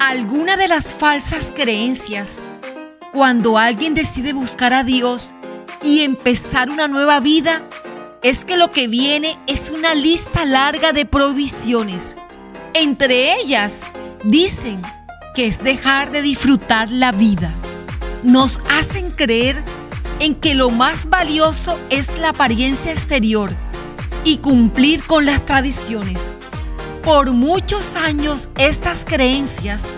Alguna de las falsas creencias cuando alguien decide buscar a Dios y empezar una nueva vida es que lo que viene es una lista larga de provisiones. Entre ellas, dicen que es dejar de disfrutar la vida. Nos hacen creer en que lo más valioso es la apariencia exterior y cumplir con las tradiciones. Por muchos años estas creencias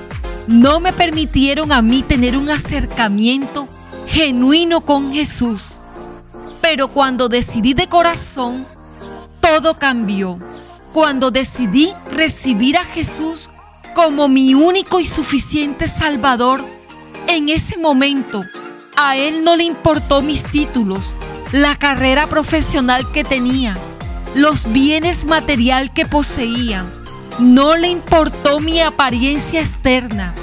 no me permitieron a mí tener un acercamiento genuino con Jesús. Pero cuando decidí de corazón, todo cambió. Cuando decidí recibir a Jesús como mi único y suficiente Salvador, en ese momento a Él no le importó mis títulos, la carrera profesional que tenía, los bienes material que poseía. No le importó mi apariencia externa.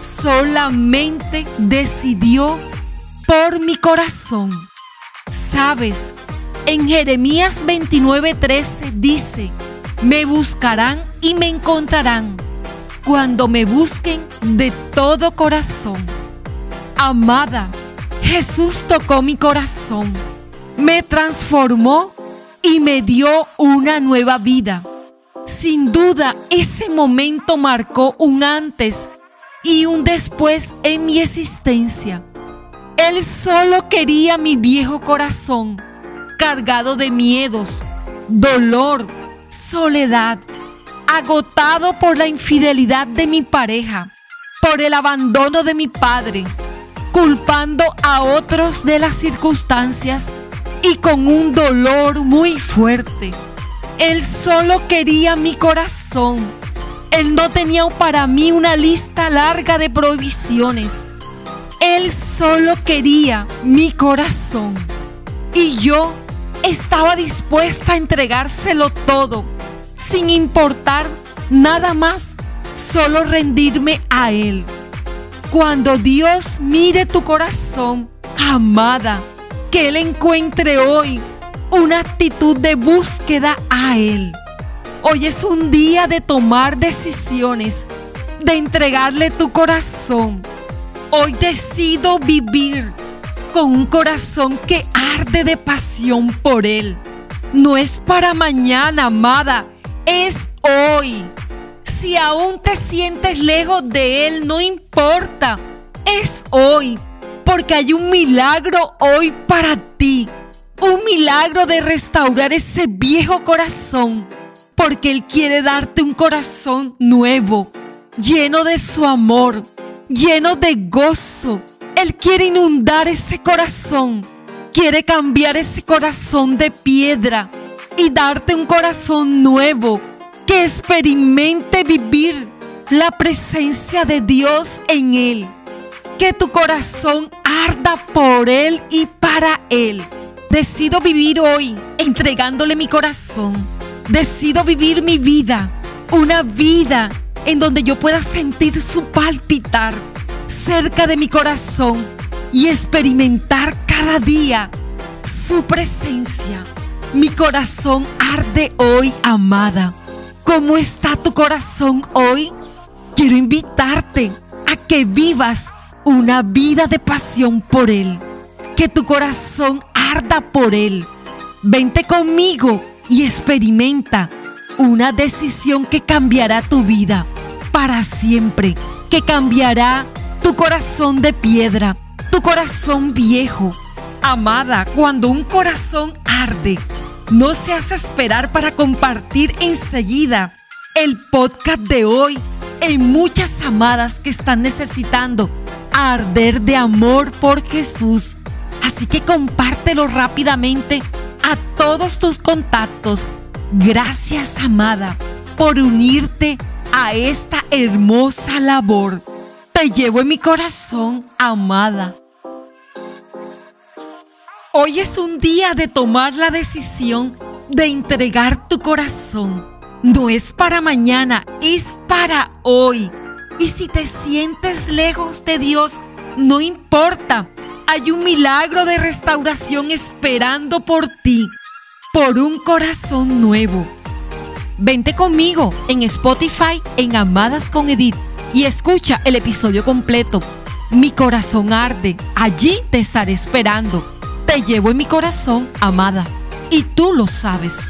Solamente decidió por mi corazón. Sabes, en Jeremías 29:13 dice, me buscarán y me encontrarán cuando me busquen de todo corazón. Amada, Jesús tocó mi corazón, me transformó y me dio una nueva vida. Sin duda, ese momento marcó un antes y un después en mi existencia. Él solo quería mi viejo corazón, cargado de miedos, dolor, soledad, agotado por la infidelidad de mi pareja, por el abandono de mi padre, culpando a otros de las circunstancias y con un dolor muy fuerte. Él solo quería mi corazón. Él no tenía para mí una lista larga de provisiones él solo quería mi corazón y yo estaba dispuesta a entregárselo todo, sin importar nada más, solo rendirme a Él. Cuando Dios mire tu corazón, amada, que Él encuentre hoy una actitud de búsqueda a Él. Hoy es un día de tomar decisiones, de entregarle tu corazón Hoy decido vivir con un corazón que arde de pasión por Él. No es para mañana, amada, es hoy. Si aún te sientes lejos de Él, no importa, es hoy, porque hay un milagro hoy para ti. Un milagro de restaurar ese viejo corazón, porque Él quiere darte un corazón nuevo, lleno de su amor lleno de gozo. Él quiere inundar ese corazón. Quiere cambiar ese corazón de piedra y darte un corazón nuevo que experimente vivir la presencia de Dios en Él. Que tu corazón arda por Él y para Él. Decido vivir hoy entregándole mi corazón. Decido vivir mi vida, una vida en donde yo pueda sentir su palpitar cerca de mi corazón y experimentar cada día su presencia. Mi corazón arde hoy, amada. ¿Cómo está tu corazón hoy? Quiero invitarte a que vivas una vida de pasión por Él. Que tu corazón arda por Él. Vente conmigo y experimenta una decisión que cambiará tu vida para siempre, que cambiará tu corazón de piedra, tu corazón viejo. Amada, cuando un corazón arde, no se hace esperar para compartir enseguida el podcast de hoy en muchas amadas que están necesitando arder de amor por Jesús. Así que compártelo rápidamente a todos tus contactos. Gracias, amada, por unirte a esta hermosa labor. Te llevo en mi corazón, amada. Hoy es un día de tomar la decisión de entregar tu corazón. No es para mañana, es para hoy. Y si te sientes lejos de Dios, no importa. Hay un milagro de restauración esperando por ti, por un corazón nuevo Vente conmigo en Spotify en Amadas con Edith y escucha el episodio completo. Mi corazón arde, allí te estaré esperando. Te llevo en mi corazón, amada, y tú lo sabes.